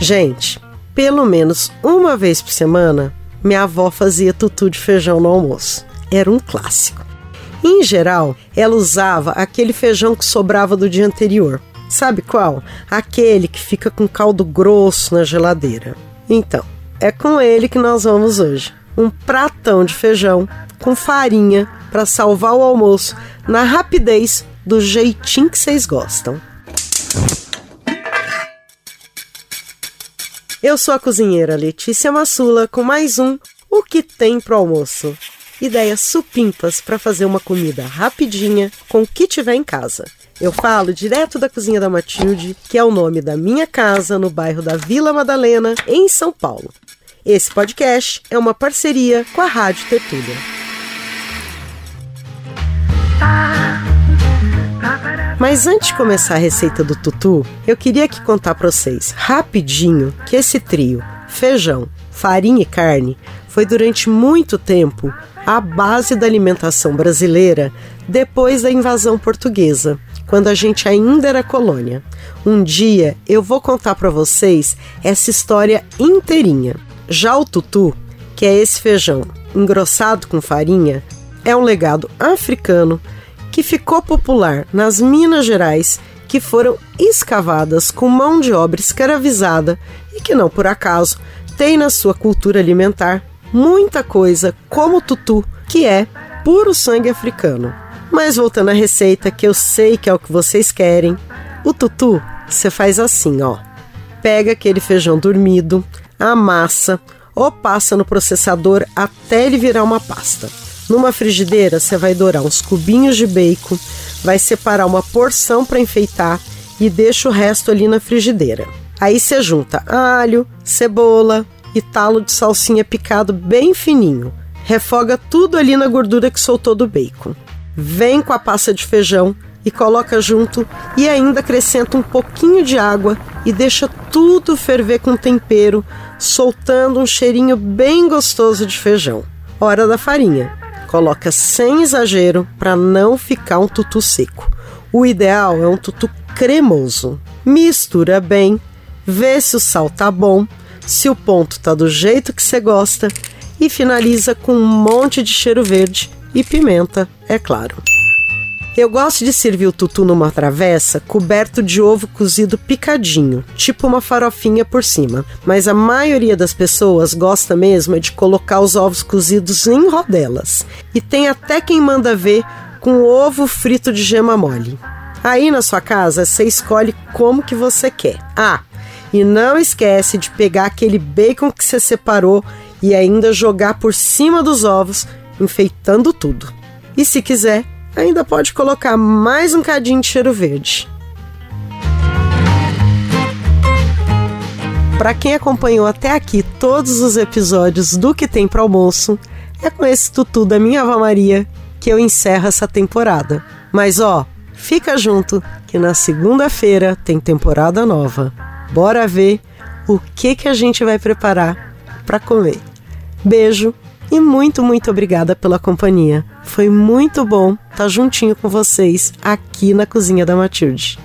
Gente, pelo menos uma vez por semana, minha avó fazia tutu de feijão no almoço. Era um clássico. Em geral, ela usava aquele feijão que sobrava do dia anterior. Sabe qual? Aquele que fica com caldo grosso na geladeira. Então, é com ele que nós vamos hoje. Um pratão de feijão com farinha para salvar o almoço na rapidez do jeitinho que vocês gostam. Eu sou a cozinheira Letícia Massula com mais um O que tem pro almoço. Ideias supimpas para fazer uma comida rapidinha com o que tiver em casa. Eu falo direto da cozinha da Matilde, que é o nome da minha casa no bairro da Vila Madalena, em São Paulo. Esse podcast é uma parceria com a Rádio Tertúlia. Mas antes de começar a receita do tutu, eu queria aqui contar para vocês rapidinho que esse trio, feijão, farinha e carne, foi durante muito tempo a base da alimentação brasileira depois da invasão portuguesa, quando a gente ainda era colônia. Um dia eu vou contar para vocês essa história inteirinha. Já o tutu, que é esse feijão engrossado com farinha, é um legado africano que ficou popular nas Minas Gerais, que foram escavadas com mão de obra escravizada e que não por acaso tem na sua cultura alimentar muita coisa como tutu, que é puro sangue africano. Mas voltando à receita, que eu sei que é o que vocês querem, o tutu você faz assim, ó. Pega aquele feijão dormido, amassa ou passa no processador até ele virar uma pasta. Numa frigideira, você vai dourar uns cubinhos de bacon, vai separar uma porção para enfeitar e deixa o resto ali na frigideira. Aí você junta alho, cebola e talo de salsinha picado bem fininho. Refoga tudo ali na gordura que soltou do bacon. Vem com a pasta de feijão e coloca junto e ainda acrescenta um pouquinho de água e deixa tudo ferver com tempero, soltando um cheirinho bem gostoso de feijão. Hora da farinha. Coloca sem exagero para não ficar um tutu seco. O ideal é um tutu cremoso. Mistura bem, vê se o sal tá bom, se o ponto tá do jeito que você gosta e finaliza com um monte de cheiro verde e pimenta, é claro. Eu gosto de servir o tutu numa travessa coberto de ovo cozido picadinho, tipo uma farofinha por cima. Mas a maioria das pessoas gosta mesmo é de colocar os ovos cozidos em rodelas. E tem até quem manda ver com ovo frito de gema mole. Aí na sua casa você escolhe como que você quer. Ah, e não esquece de pegar aquele bacon que você separou e ainda jogar por cima dos ovos, enfeitando tudo. E se quiser, ainda pode colocar mais um cadinho de cheiro verde. Para quem acompanhou até aqui todos os episódios do que tem para almoço, é com esse tutu da minha Ava Maria que eu encerro essa temporada. Mas ó, fica junto que na segunda-feira tem temporada nova. Bora ver o que que a gente vai preparar para comer. Beijo e muito, muito obrigada pela companhia. Foi muito bom estar juntinho com vocês aqui na cozinha da Matilde.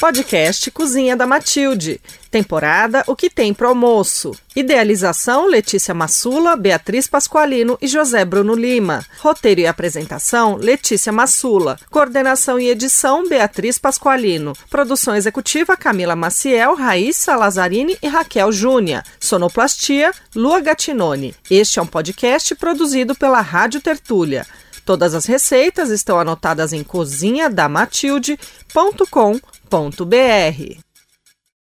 Podcast Cozinha da Matilde. Temporada O que tem pro almoço. Idealização Letícia Massula, Beatriz Pasqualino e José Bruno Lima. Roteiro e apresentação Letícia Massula. Coordenação e edição Beatriz Pasqualino. Produção executiva Camila Maciel, Raíssa Lazzarini e Raquel Júnia. Sonoplastia Lua Gatinone. Este é um podcast produzido pela Rádio Tertúlia. Todas as receitas estão anotadas em cozinhadamatilde.com.br.